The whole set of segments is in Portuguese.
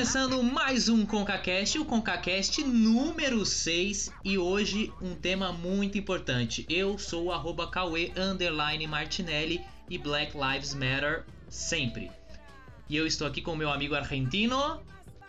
começando mais um ConcaCast, o ConcaCast número 6 e hoje um tema muito importante. Eu sou o arroba Cauê Martinelli e Black Lives Matter sempre. E eu estou aqui com meu amigo argentino.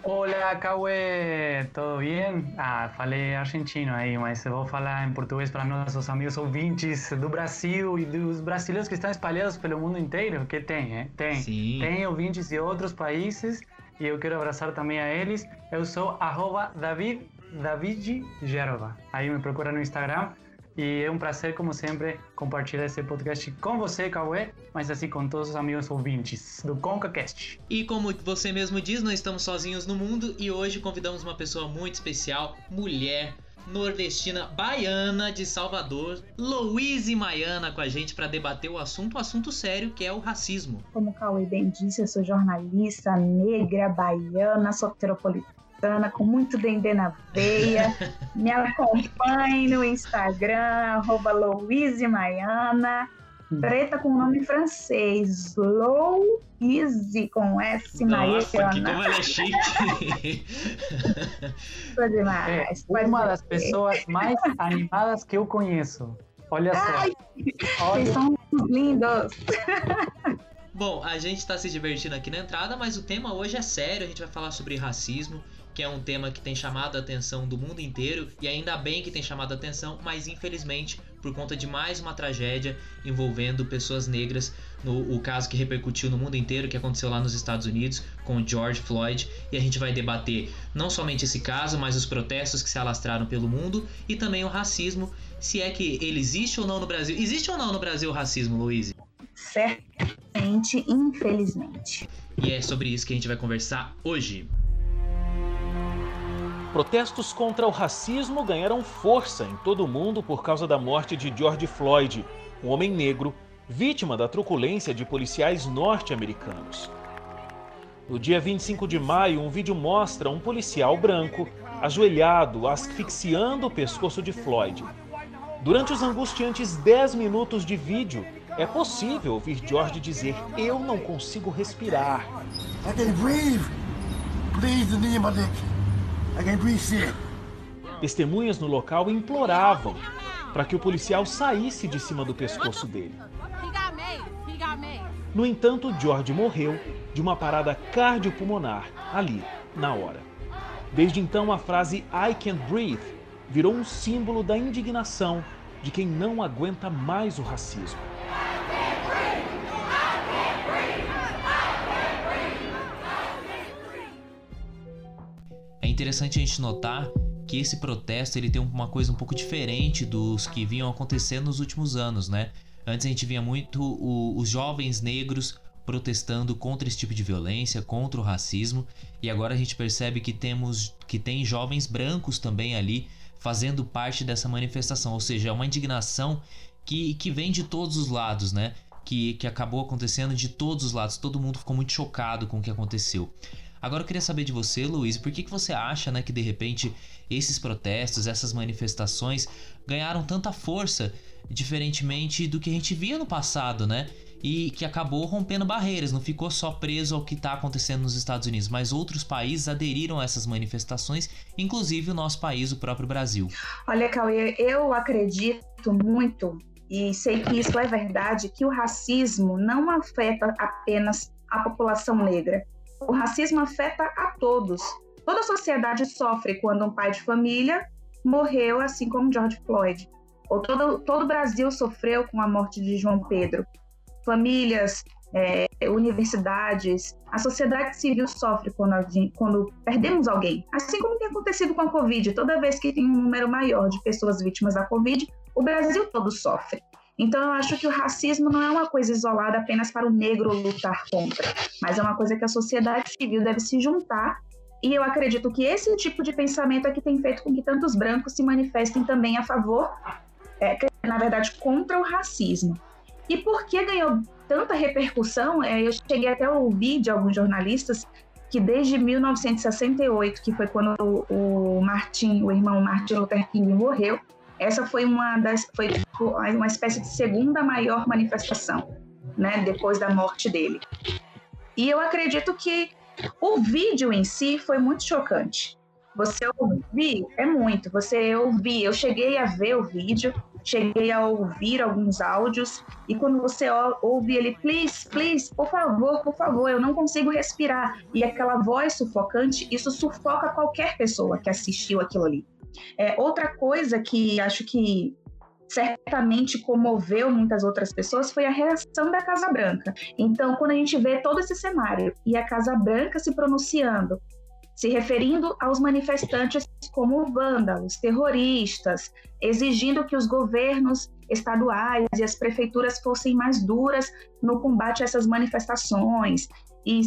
Olá, Cauê, tudo bem? Ah, falei argentino aí, mas eu vou falar em português para nossos amigos ouvintes do Brasil e dos brasileiros que estão espalhados pelo mundo inteiro, que tem, hein? Tem. Sim. Tem ouvintes de outros países e eu quero abraçar também a eles. Eu sou arroba David, David Gerova. Aí me procura no Instagram. E é um prazer, como sempre, compartilhar esse podcast com você, Cauê, mas assim com todos os amigos ouvintes do ConcaCast. E como você mesmo diz, não estamos sozinhos no mundo e hoje convidamos uma pessoa muito especial, mulher, nordestina baiana de Salvador, Louise Maiana, com a gente para debater o assunto, o assunto sério que é o racismo. Como o Cauê bem disse, eu sou jornalista negra, baiana, soteropolitana com muito dendê na veia. Me acompanhe no Instagram, arroba Louise Maiana. Preta com nome francês, Louise com S. Nossa, que como ela é chique. demais. É, uma das pessoas mais animadas que eu conheço. Olha Ai, só. Vocês são lindos. Bom, a gente está se divertindo aqui na entrada, mas o tema hoje é sério. A gente vai falar sobre racismo que é um tema que tem chamado a atenção do mundo inteiro e ainda bem que tem chamado a atenção, mas infelizmente por conta de mais uma tragédia envolvendo pessoas negras, no o caso que repercutiu no mundo inteiro, que aconteceu lá nos Estados Unidos com George Floyd, e a gente vai debater não somente esse caso, mas os protestos que se alastraram pelo mundo e também o racismo, se é que ele existe ou não no Brasil. Existe ou não no Brasil o racismo, Luiz? Certamente, infelizmente. E é sobre isso que a gente vai conversar hoje. Protestos contra o racismo ganharam força em todo o mundo por causa da morte de George Floyd, um homem negro vítima da truculência de policiais norte-americanos. No dia 25 de maio, um vídeo mostra um policial branco ajoelhado, asfixiando o pescoço de Floyd. Durante os angustiantes 10 minutos de vídeo, é possível ouvir George dizer: Eu não consigo respirar. I can breathe. Please, Testemunhas no local imploravam para que o policial saísse de cima do pescoço dele. No entanto, George morreu de uma parada cardiopulmonar ali, na hora. Desde então, a frase I can't breathe virou um símbolo da indignação de quem não aguenta mais o racismo. Interessante a gente notar que esse protesto ele tem uma coisa um pouco diferente dos que vinham acontecendo nos últimos anos, né? Antes a gente via muito o, os jovens negros protestando contra esse tipo de violência, contra o racismo, e agora a gente percebe que temos que tem jovens brancos também ali fazendo parte dessa manifestação, ou seja, é uma indignação que, que vem de todos os lados, né? Que, que acabou acontecendo de todos os lados, todo mundo ficou muito chocado com o que aconteceu. Agora eu queria saber de você, Luiz, por que, que você acha né, que de repente esses protestos, essas manifestações ganharam tanta força, diferentemente do que a gente via no passado, né? E que acabou rompendo barreiras, não ficou só preso ao que está acontecendo nos Estados Unidos, mas outros países aderiram a essas manifestações, inclusive o nosso país, o próprio Brasil. Olha, Cauê, eu acredito muito e sei que isso é verdade, que o racismo não afeta apenas a população negra, o racismo afeta a todos. Toda a sociedade sofre quando um pai de família morreu, assim como George Floyd. Ou todo, todo o Brasil sofreu com a morte de João Pedro. Famílias, é, universidades, a sociedade civil sofre quando, quando perdemos alguém. Assim como tem acontecido com a Covid. Toda vez que tem um número maior de pessoas vítimas da Covid, o Brasil todo sofre. Então, eu acho que o racismo não é uma coisa isolada apenas para o negro lutar contra, mas é uma coisa que a sociedade civil deve se juntar. E eu acredito que esse tipo de pensamento é que tem feito com que tantos brancos se manifestem também a favor, é, na verdade, contra o racismo. E por que ganhou tanta repercussão? É, eu cheguei até a ouvir de alguns jornalistas que desde 1968, que foi quando o, o Martin, o irmão Martin Luther King morreu, essa foi uma das foi uma espécie de segunda maior manifestação, né, depois da morte dele. E eu acredito que O vídeo em si foi muito chocante. Você ouvir é muito. Você ouvir, eu cheguei a ver o vídeo, cheguei a ouvir alguns áudios e quando você ouve ele, please, please, por favor, por favor, eu não consigo respirar e aquela voz sufocante, isso sufoca qualquer pessoa que assistiu aquilo ali. É, outra coisa que acho que certamente comoveu muitas outras pessoas foi a reação da Casa Branca. Então, quando a gente vê todo esse cenário e a Casa Branca se pronunciando, se referindo aos manifestantes como vândalos, terroristas, exigindo que os governos estaduais e as prefeituras fossem mais duras no combate a essas manifestações e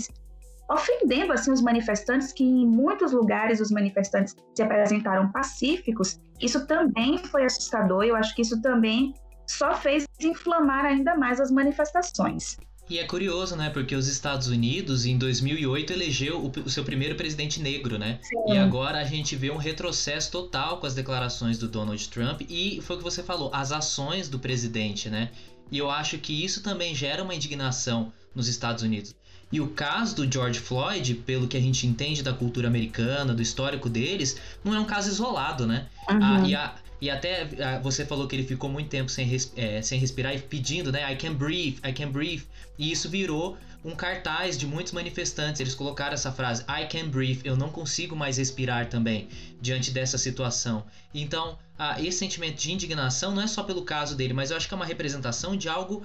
ofendendo assim os manifestantes que em muitos lugares os manifestantes se apresentaram pacíficos. Isso também foi assustador. Eu acho que isso também só fez inflamar ainda mais as manifestações. E é curioso, né? Porque os Estados Unidos, em 2008, elegeu o, seu primeiro presidente negro, né? Sim. E agora a gente vê um retrocesso total com as declarações do Donald Trump e foi o que você falou, as ações do presidente, né? E eu acho que isso também gera uma indignação nos Estados Unidos. E o caso do George Floyd, pelo que a gente entende da cultura americana, do histórico deles, não é um caso isolado, né? Uhum. Ah, e a, e até ah, você falou que ele ficou muito tempo sem, res, é, sem respirar e pedindo, né? I can breathe, I can breathe. E isso virou um cartaz de muitos manifestantes. Eles colocaram essa frase, I can breathe, eu não consigo mais respirar também, diante dessa situação. Então, ah, esse sentimento de indignação não é só pelo caso dele, mas eu acho que é uma representação de algo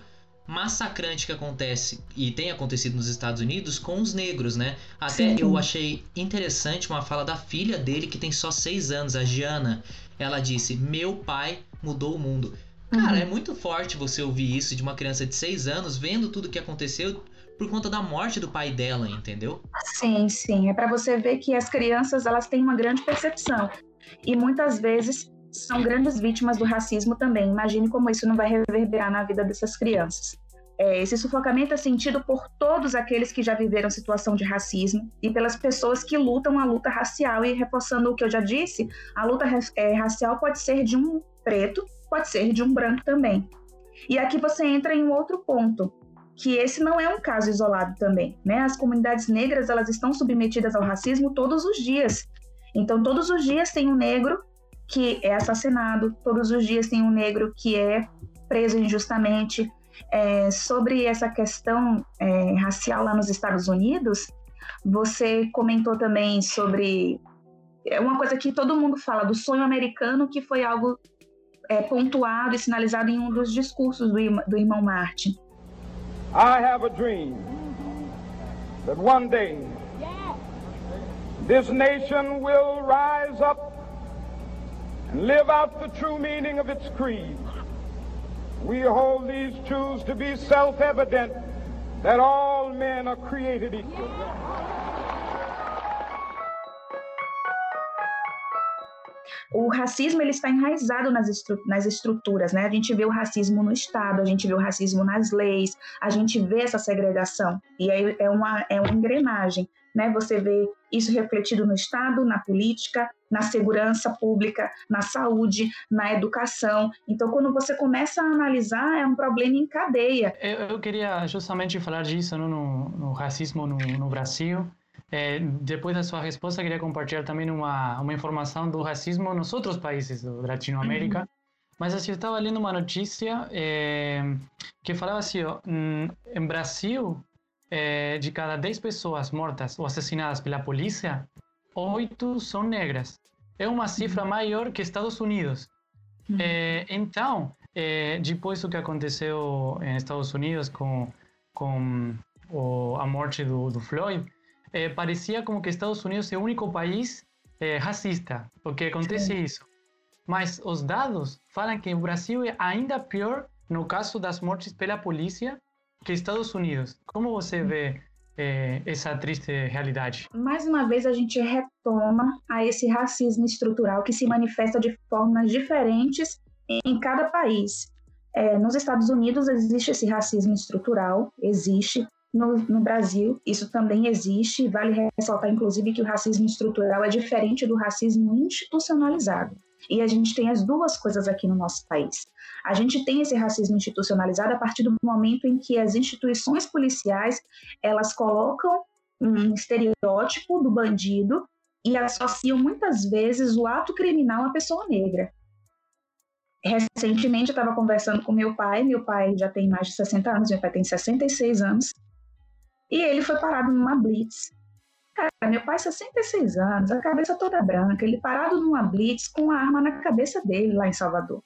massacrante que acontece e tem acontecido nos Estados Unidos com os negros, né? Até Sim. eu achei interessante uma fala da filha dele que tem só seis anos, a Giana. Ela disse: Meu pai mudou o mundo. Cara, uhum. é muito forte você ouvir isso de uma criança de seis anos vendo tudo que aconteceu por conta da morte do pai dela, entendeu? Sim, sim. É para você ver que as crianças elas têm uma grande percepção e muitas vezes são grandes vítimas do racismo também. Imagine como isso não vai reverberar na vida dessas crianças. É, esse sufocamento é sentido por todos aqueles que já viveram situação de racismo e pelas pessoas que lutam a luta racial. E reforçando o que eu já disse, a luta é, racial pode ser de um preto, pode ser de um branco também. E aqui você entra em um outro ponto, que esse não é um caso isolado também, né? As comunidades negras elas estão submetidas ao racismo todos os dias. Então todos os dias tem um negro que é assassinado, todos os dias tem um negro que é preso injustamente. É, sobre essa questão é, racial lá nos Estados Unidos, você comentou também sobre é uma coisa que todo mundo fala do sonho americano, que foi algo é, pontuado e sinalizado em um dos discursos do, do irmão Martin. I have a dream that one day this nation will rise up and live out the true meaning of its creed. We hold these truths to be self-evident that all men are created equal. O racismo ele está enraizado nas, estru nas estruturas, né? A gente vê o racismo no Estado, a gente vê o racismo nas leis, a gente vê essa segregação e aí é uma é uma engrenagem, né? Você vê isso refletido no Estado, na política, na segurança pública, na saúde, na educação. Então, quando você começa a analisar, é um problema em cadeia. Eu, eu queria justamente falar disso no, no, no racismo no, no Brasil. É, depois da sua resposta, queria compartilhar também uma, uma informação do racismo nos outros países da Latinoamérica. Uhum. Mas assim, eu estava lendo uma notícia é, que falava assim: ó, em Brasil, é, de cada 10 pessoas mortas ou assassinadas pela polícia, 8 são negras. É uma cifra uhum. maior que Estados Unidos. Uhum. É, então, é, depois do que aconteceu em Estados Unidos com, com o, a morte do, do Floyd, é, parecia como que Estados Unidos é o único país é, racista, porque acontece Sim. isso. Mas os dados falam que o Brasil é ainda pior no caso das mortes pela polícia que Estados Unidos. Como você vê é, essa triste realidade? Mais uma vez a gente retoma a esse racismo estrutural que se manifesta de formas diferentes em cada país. É, nos Estados Unidos existe esse racismo estrutural, existe. No, no, Brasil, isso também existe, vale ressaltar, inclusive, que o racismo estrutural é diferente do racismo institucionalizado. E a gente tem as duas coisas aqui no nosso país. A gente tem esse racismo institucionalizado a partir do momento em que as instituições policiais elas colocam um estereótipo do bandido e associam muitas vezes o ato criminal à pessoa negra. Recentemente eu estava conversando com meu pai, meu pai já tem mais de 60 anos, meu pai tem 66 anos, e ele foi parado numa blitz. Cara, meu pai, 66 anos, a cabeça toda branca, ele parado numa blitz com a arma na cabeça dele lá em Salvador.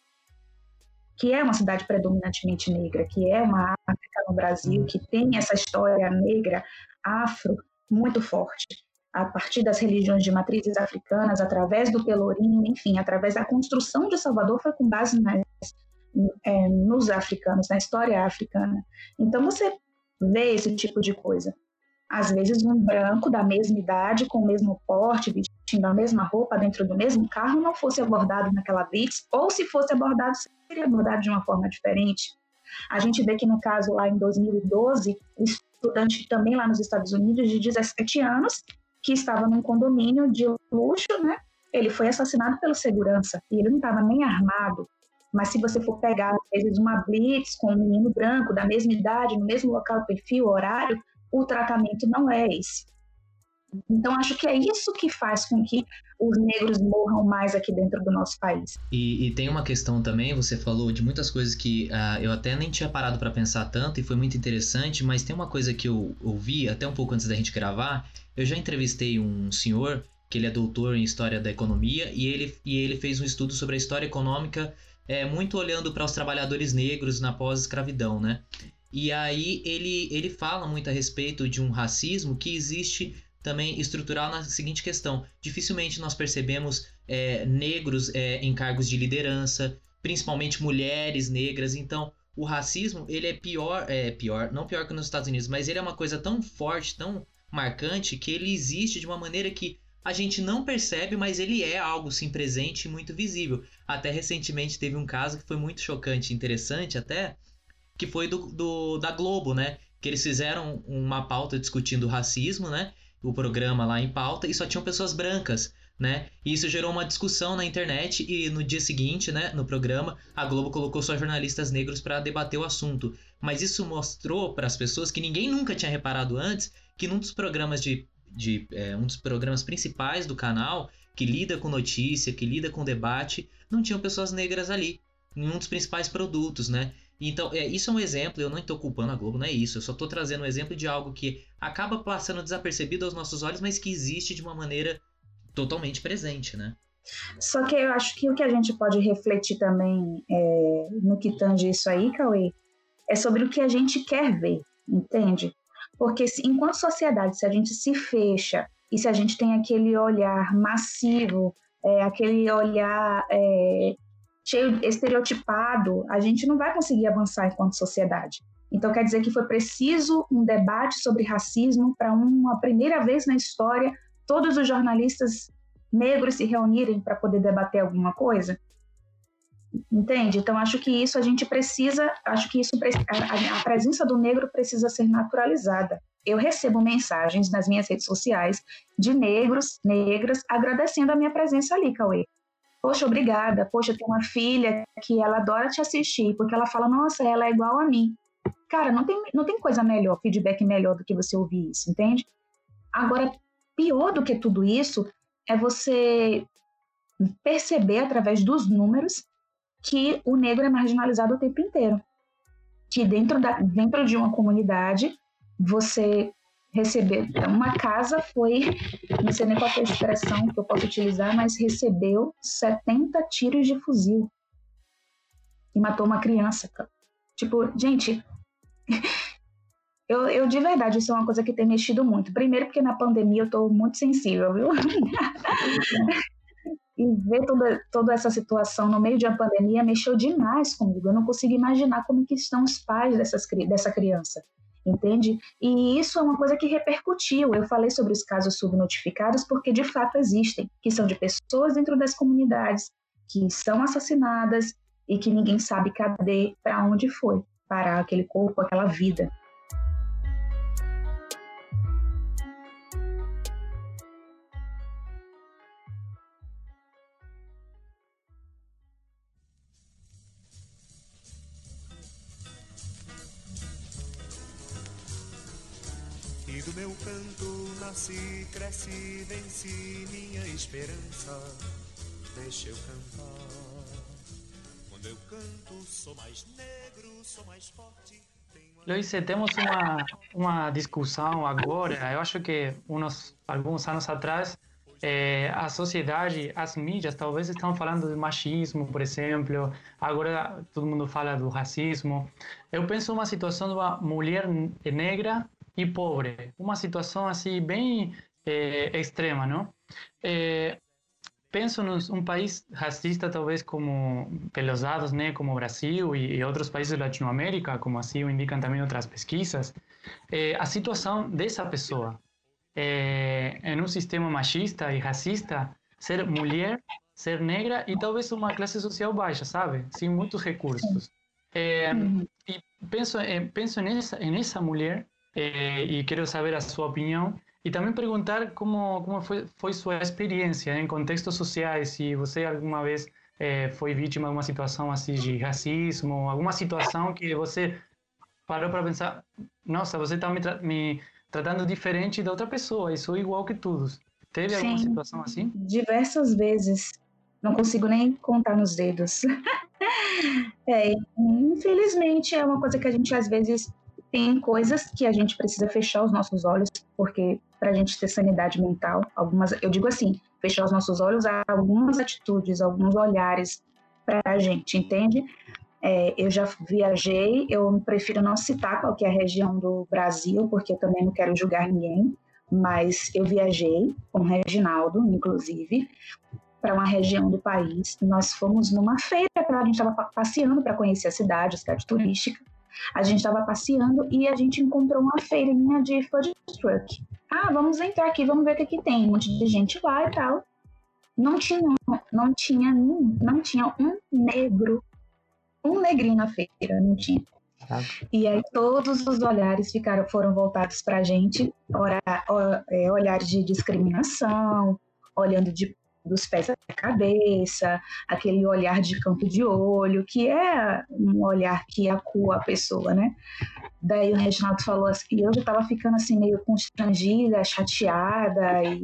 Que é uma cidade predominantemente negra, que é uma África no Brasil, que tem essa história negra, afro, muito forte a partir das religiões de matrizes africanas, através do Pelourinho, enfim, através da construção de Salvador, foi com base nas, é, nos africanos, na história africana. Então você vê esse tipo de coisa. Às vezes um branco da mesma idade, com o mesmo porte, vestindo a mesma roupa dentro do mesmo carro, não fosse abordado naquela blitz, ou se fosse abordado, seria abordado de uma forma diferente. A gente vê que no caso lá em 2012, o estudante também lá nos Estados Unidos de 17 anos que estava num condomínio de luxo, né? Ele foi assassinado pelo segurança e ele não estava nem armado. Mas se você for pegar, às vezes, uma blitz com um menino branco da mesma idade, no mesmo local, perfil, horário, o tratamento não é esse. Então, acho que é isso que faz com que os negros morram mais aqui dentro do nosso país. E, e tem uma questão também, você falou de muitas coisas que uh, eu até nem tinha parado para pensar tanto e foi muito interessante, mas tem uma coisa que eu ouvi até um pouco antes da gente gravar, eu já entrevistei um senhor que ele é doutor em história da economia e ele, e ele fez um estudo sobre a história econômica é, muito olhando para os trabalhadores negros na pós-escravidão, né? E aí ele, ele fala muito a respeito de um racismo que existe também estrutural na seguinte questão: dificilmente nós percebemos é, negros é, em cargos de liderança, principalmente mulheres negras. Então, o racismo ele é pior, é pior, não pior que nos Estados Unidos, mas ele é uma coisa tão forte, tão marcante que ele existe de uma maneira que a gente não percebe, mas ele é algo sim presente e muito visível. Até recentemente teve um caso que foi muito chocante, interessante até, que foi do, do da Globo, né? Que eles fizeram uma pauta discutindo racismo, né? O programa lá em pauta e só tinham pessoas brancas, né? E isso gerou uma discussão na internet e no dia seguinte, né, no programa, a Globo colocou só jornalistas negros para debater o assunto. Mas isso mostrou para as pessoas que ninguém nunca tinha reparado antes que num dos programas de, de é, um dos programas principais do canal que lida com notícia, que lida com debate, não tinham pessoas negras ali, em um dos principais produtos, né? Então, é, isso é um exemplo, eu não estou culpando a Globo, não é isso. Eu só estou trazendo um exemplo de algo que acaba passando desapercebido aos nossos olhos, mas que existe de uma maneira totalmente presente, né? Só que eu acho que o que a gente pode refletir também é, no que tange isso aí, Cauê, é sobre o que a gente quer ver, entende? Porque se, enquanto sociedade, se a gente se fecha e se a gente tem aquele olhar massivo, é, aquele olhar é, cheio estereotipado, a gente não vai conseguir avançar enquanto sociedade. Então quer dizer que foi preciso um debate sobre racismo para uma primeira vez na história todos os jornalistas negros se reunirem para poder debater alguma coisa? Entende? Então acho que isso a gente precisa, acho que isso a, a presença do negro precisa ser naturalizada. Eu recebo mensagens nas minhas redes sociais de negros, negras, agradecendo a minha presença ali, Cauê. Poxa, obrigada. Poxa, eu tenho uma filha que ela adora te assistir, porque ela fala, nossa, ela é igual a mim. Cara, não tem, não tem coisa melhor, feedback melhor do que você ouvir isso, entende? Agora, pior do que tudo isso é você perceber através dos números que o negro é marginalizado o tempo inteiro. Que dentro, da, dentro de uma comunidade, você recebeu. Uma casa foi, não sei nem qual é a expressão que eu posso utilizar, mas recebeu 70 tiros de fuzil e matou uma criança. Tipo, gente, eu, eu de verdade, isso é uma coisa que tem mexido muito. Primeiro, porque na pandemia eu tô muito sensível, viu? e ver toda, toda essa situação no meio de uma pandemia mexeu demais comigo. Eu não consigo imaginar como que estão os pais dessas, dessa criança, entende? E isso é uma coisa que repercutiu. Eu falei sobre os casos subnotificados porque de fato existem, que são de pessoas dentro das comunidades que são assassinadas e que ninguém sabe cadê, para onde foi parar aquele corpo, aquela vida. Do meu canto nasci, cresci, venci minha esperança. Deixa eu cantar. Quando eu canto, sou mais negro, sou mais forte. Luiz, temos uma, uma discussão agora, eu acho que uns, alguns anos atrás, é, a sociedade, as mídias talvez estão falando de machismo, por exemplo, agora todo mundo fala do racismo. Eu penso uma situação de uma mulher negra e pobre, uma situação assim bem é, extrema, não? É, penso num um país racista talvez como pelos dados, né, como o Brasil e, e, outros países da Latinoamérica, como assim o indicam também outras pesquisas, é, a situação dessa pessoa é, em um sistema machista e racista, ser mulher, ser negra e talvez uma classe social baixa, sabe? Sem muitos recursos. É, e penso, penso nessa, nessa mulher é, e quero saber a sua opinião e também perguntar como, como foi, foi sua experiência em contextos sociais, se você alguma vez é, foi vítima de uma situação assim de racismo, alguma situação que você parou para pensar, nossa, você está me, me tratando diferente da outra pessoa, e sou igual que todos. Teve Sim, alguma situação assim? Diversas vezes. Não consigo nem contar nos dedos. é, infelizmente, é uma coisa que a gente às vezes tem coisas que a gente precisa fechar os nossos olhos, porque para a gente ter sanidade mental, algumas, eu digo assim, fechar os nossos olhos a algumas atitudes, alguns olhares para a gente, entende? É, eu já viajei, eu prefiro não citar qual é a região do Brasil, porque eu também não quero julgar ninguém, mas eu viajei com o Reginaldo, inclusive, para uma região do país. Nós fomos numa feira, a gente estava passeando para conhecer a cidade, a cidade turística. A gente estava passeando e a gente encontrou uma feirinha de food truck. Ah, vamos entrar aqui, vamos ver o que, que tem. Um monte de gente lá e tal. Não tinha, não tinha, não tinha um negro um negrinho na feira, não tinha. E aí todos os olhares ficaram, foram voltados para a gente, é, olhares de discriminação, olhando de, dos pés à cabeça, aquele olhar de campo de olho, que é um olhar que acua a pessoa, né? Daí o Reginaldo falou assim, e eu já estava ficando assim meio constrangida, chateada, e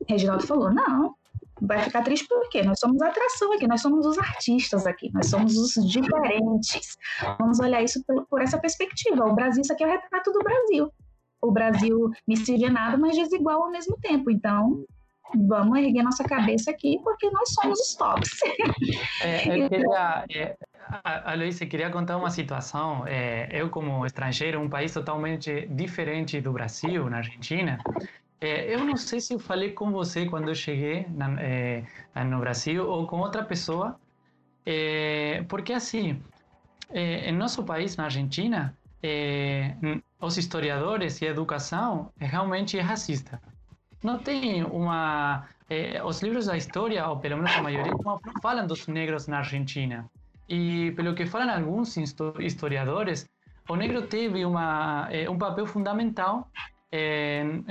o Reginaldo falou, não, vai ficar triste porque nós somos a atração aqui, nós somos os artistas aqui, nós somos os diferentes. Vamos olhar isso por, por essa perspectiva. O Brasil, isso aqui é o retrato do Brasil. O Brasil miscigenado, mas desigual ao mesmo tempo. Então, vamos erguer nossa cabeça aqui porque nós somos os tops. É, eu queria, é, Aloysio, queria contar uma situação. É, eu, como estrangeiro, um país totalmente diferente do Brasil, na Argentina, é, eu não sei se eu falei com você quando eu cheguei na, é, no Brasil ou com outra pessoa, é, porque assim, é, em nosso país, na Argentina, é, os historiadores e a educação realmente é racista. Não tem uma... É, os livros da história, ou pelo menos a maioria, não falam dos negros na Argentina. E pelo que falam alguns historiadores, o negro teve uma, um papel fundamental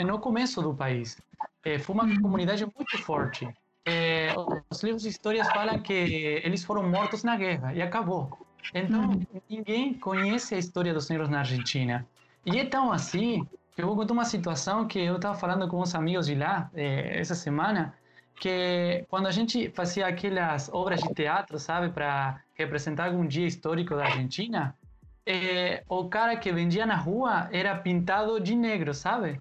no começo do país. É, foi uma comunidade muito forte. Os livros de histórias falam que eles foram mortos na guerra e acabou. Então, ninguém conhece a história dos negros na Argentina. E é tão assim eu vou contar uma situação que eu estava falando com uns amigos de lá é, essa semana, que quando a gente fazia aquelas obras de teatro, sabe, para representar algum dia histórico da Argentina, é, o cara que vendia na rua era pintado de negro, sabe?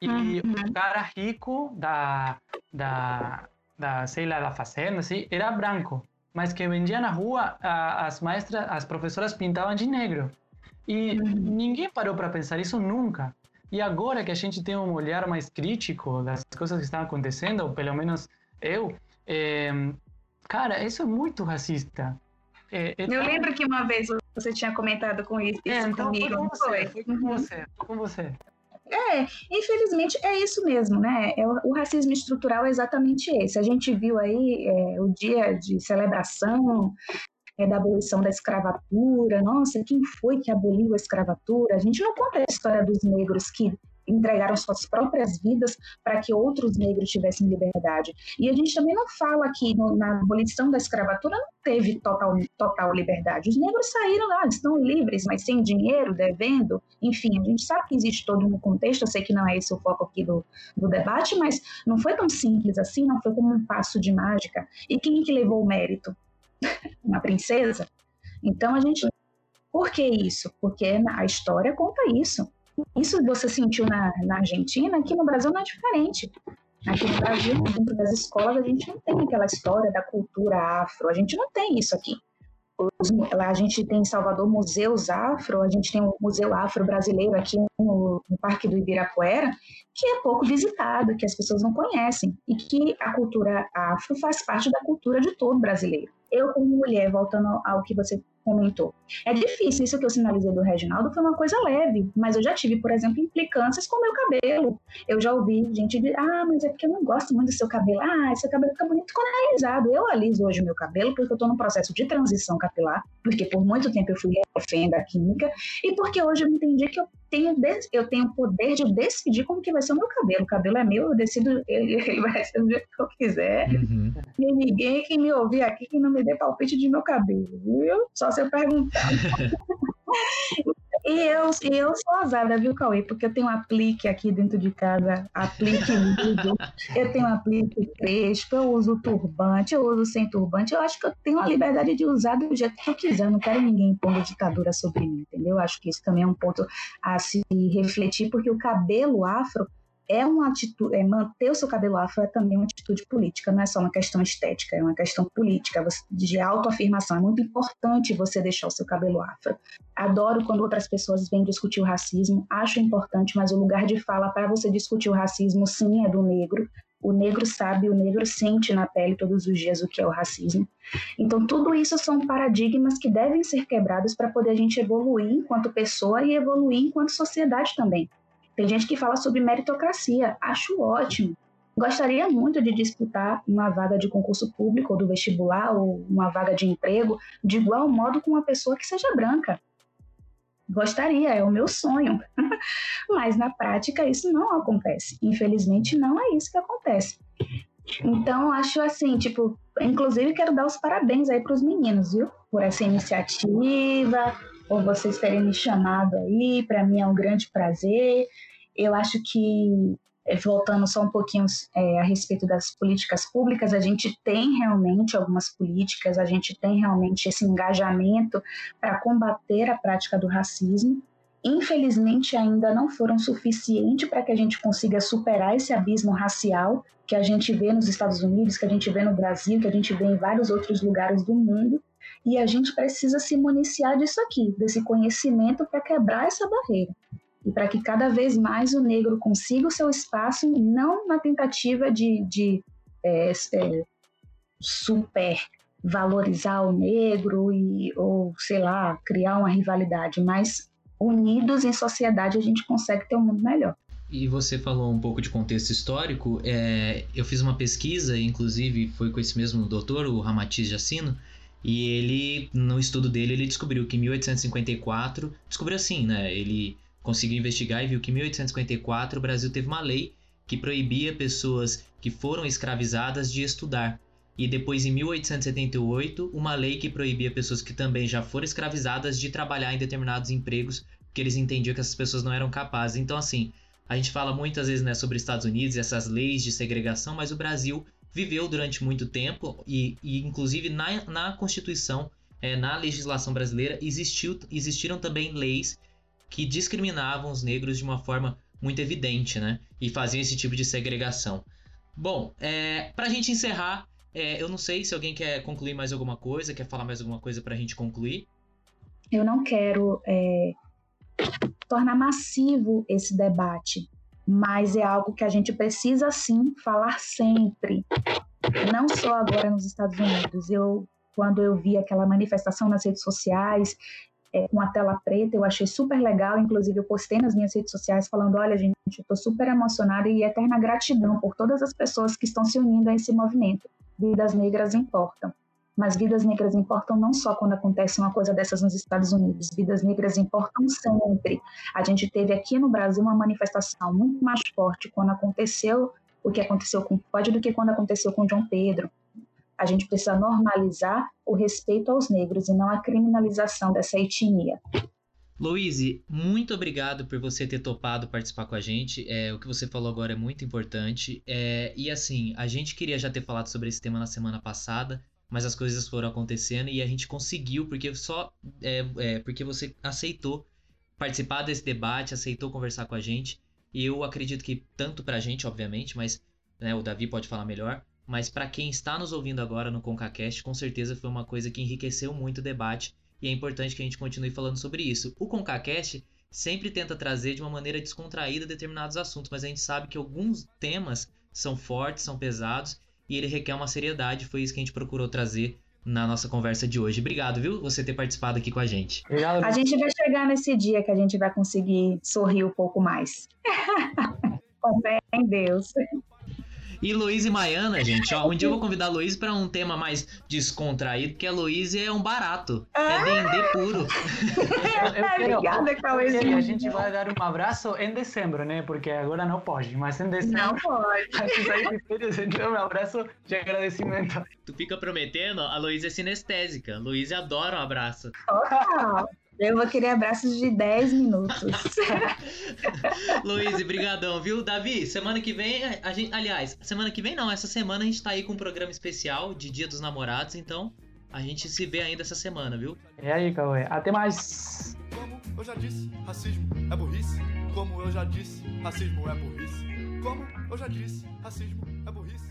E uhum. o cara rico da, da, da, sei lá, da fazenda, assim, era branco. Mas que vendia na rua, a, as maestras, as professoras pintavam de negro. E uhum. ninguém parou para pensar isso nunca. E agora que a gente tem um olhar mais crítico das coisas que estão acontecendo, ou pelo menos eu, é, cara, isso é muito racista. É, é, eu lembro que uma vez você tinha comentado com isso, é, então comigo, foi com você, foi? Foi com uhum. você, foi com você. É, infelizmente é isso mesmo, né? É, o, o, racismo estrutural é exatamente esse. A gente viu aí é, o dia de celebração é, da abolição da escravatura. Nossa, quem foi que aboliu a escravatura? A gente não conta a história dos negros que entregaram suas próprias vidas para que outros negros tivessem liberdade. E a gente também não fala que no, na abolição da escravatura não teve total, total liberdade. Os negros saíram lá, estão livres, mas sem dinheiro, devendo. Enfim, a gente sabe que existe todo um contexto, eu sei que não é esse o foco aqui do, do debate, mas não foi tão simples assim, não foi como um passo de mágica. E quem que levou o mérito? Uma princesa? Então a gente. Por que isso? Porque a história conta isso. Isso você sentiu na, na Argentina, aqui no Brasil não é diferente. Aqui no Brasil, dentro das escolas, a gente não tem aquela história da cultura afro, a gente não tem isso aqui. A gente tem em Salvador museus afro, a gente tem o Museu Afro Brasileiro aqui no, no, Parque do Ibirapuera, que é pouco visitado, que as pessoas não conhecem, e que a cultura afro faz parte da cultura de todo brasileiro. Eu, como mulher, voltando ao que você comentou. É difícil, isso que eu sinalizei do Reginaldo foi uma coisa leve, mas eu já tive, por exemplo, implicâncias com o meu cabelo. Eu já ouvi gente dizer, ah, mas é porque eu não gosto muito do seu cabelo. Ah, seu cabelo fica bonito quando é alisado. Eu aliso hoje o meu cabelo porque eu estou no processo de transição capilar, porque por muito tempo eu fui refém da química, e porque hoje eu entendi que eu tenho, eu tenho o poder de decidir como que vai ser o meu cabelo. O cabelo é meu, eu decido, ele, ele vai ser do jeito que eu quiser. Uhum. E ninguém que me ouvir aqui que não me dê palpite de meu cabelo, viu? Só se eu perguntar. E eu, eu sou azada, viu, Cauê? Porque eu tenho aplique aqui dentro de casa, aplique lido, eu tenho aplique crespo, eu uso turbante, eu uso sem turbante. Eu acho que eu tenho a liberdade de usar do jeito que eu quiser. Eu não quero ninguém impondo ditadura sobre mim, entendeu? Eu acho que isso também é um ponto a se refletir, porque o cabelo afro é uma atitude, é, manter o seu cabelo afro é também uma atitude política, não é só uma questão estética, é uma questão política, de autoafirmação. É muito importante você deixar o seu cabelo afro. Adoro quando outras pessoas vêm discutir o racismo, acho importante, mas o lugar de fala para você discutir o racismo, sim, é do negro. O negro sabe, o negro sente na pele todos os dias o que é o racismo. Então, tudo isso são paradigmas que devem ser quebrados para poder a gente evoluir enquanto pessoa e evoluir enquanto sociedade também. Tem gente que fala sobre meritocracia, acho ótimo. Gostaria muito de disputar uma vaga de concurso público ou do vestibular ou uma vaga de emprego de igual modo com uma pessoa que seja branca. Gostaria, é o meu sonho. Mas na prática isso não acontece. Infelizmente não é isso que acontece. Então acho assim, tipo, inclusive quero dar os parabéns aí para os meninos, viu? Por essa iniciativa, por vocês terem me chamado aí. Para mim é um grande prazer. Eu acho que, eh, voltando só um pouquinho é, a respeito das políticas públicas, a gente tem realmente algumas políticas, a gente tem realmente esse engajamento para combater a prática do racismo. Infelizmente, ainda não foram suficientes para que a gente consiga superar esse abismo racial que a gente vê nos Estados Unidos, que a gente vê no Brasil, que a gente vê em vários outros lugares do mundo. E a gente precisa se municiar disso aqui, desse conhecimento para quebrar essa barreira. E para que cada vez mais o negro consiga o seu espaço, não na tentativa de, de é, é, super valorizar o negro e, ou, sei lá, criar uma rivalidade, mas unidos em sociedade a gente consegue ter um mundo melhor. E você falou um pouco de contexto histórico. É, eu fiz uma pesquisa, inclusive foi com esse mesmo doutor, o Ramatiz Jacino, e ele, no estudo dele, ele descobriu que em 1854, descobriu assim, né? Ele conseguiu investigar e viu que em 1854 o Brasil teve uma lei que proibia pessoas que foram escravizadas de estudar. E depois, em 1878, uma lei que proibia pessoas que também já foram escravizadas de trabalhar em determinados empregos, porque eles entendiam que essas pessoas não eram capazes. Então, assim, a gente fala muitas vezes né, sobre Estados Unidos e essas leis de segregação, mas o Brasil viveu durante muito tempo e, e inclusive na, na Constituição, é, na legislação brasileira, existiu, existiram também leis que discriminavam os negros de uma forma muito evidente, né? E faziam esse tipo de segregação. Bom, é, para a gente encerrar, é, eu não sei se alguém quer concluir mais alguma coisa, quer falar mais alguma coisa para a gente concluir. Eu não quero é, tornar massivo esse debate, mas é algo que a gente precisa sim falar sempre, não só agora nos Estados Unidos. Eu, quando eu vi aquela manifestação nas redes sociais é, com a tela preta, eu achei super legal. Inclusive, eu postei nas minhas redes sociais falando: olha, gente, estou super emocionada e eterna gratidão por todas as pessoas que estão se unindo a esse movimento. Vidas negras importam. Mas vidas negras importam não só quando acontece uma coisa dessas nos Estados Unidos, vidas negras importam sempre. A gente teve aqui no Brasil uma manifestação muito mais forte quando aconteceu o que aconteceu com Floyd do que quando aconteceu com João Pedro. A gente precisa normalizar o respeito aos negros e não a criminalização dessa etnia. Louise, muito obrigado por você ter topado participar com a gente. É, o que você falou agora é muito importante. É, e assim, a gente queria já ter falado sobre esse tema na semana passada, mas as coisas foram acontecendo e a gente conseguiu porque só é, é, porque você aceitou participar desse debate, aceitou conversar com a gente. E eu acredito que tanto pra gente, obviamente, mas né, o Davi pode falar melhor, mas para quem está nos ouvindo agora no ConcaCast, com certeza foi uma coisa que enriqueceu muito o debate e é importante que a gente continue falando sobre isso. O ConcaCast sempre tenta trazer de uma maneira descontraída determinados assuntos, mas a gente sabe que alguns temas são fortes, são pesados e ele requer uma seriedade. Foi isso que a gente procurou trazer na nossa conversa de hoje. Obrigado, viu, você ter participado aqui com a gente. A gente vai chegar nesse dia que a gente vai conseguir sorrir um pouco mais. com fé em Deus. E Luiz e Maiana, gente, ó, um dia eu vou convidar a Luiz para um tema mais descontraído, porque a Luiz é um barato. É Ah! D&D puro. Eu quero, Obrigada, Cauêzinho. porque a gente vai dar um abraço em dezembro, né? Porque agora não pode, mas em dezembro Não pode. a gente sai de férias, então um abraço de agradecimento. Tu fica prometendo, a Luiz é sinestésica. A Luiz adora um abraço. Total. Eu vou querer abraços de 10 minutos. Luiz, brigadão, viu? Davi, semana que vem, a gente, aliás, semana que vem não, essa semana a gente tá aí com um programa especial de Dia dos Namorados, então a gente se vê ainda essa semana, viu? E aí, Cauê, até mais! Como eu já disse, racismo é burrice. Como eu já disse, racismo é burrice. Como eu já disse, racismo é burrice.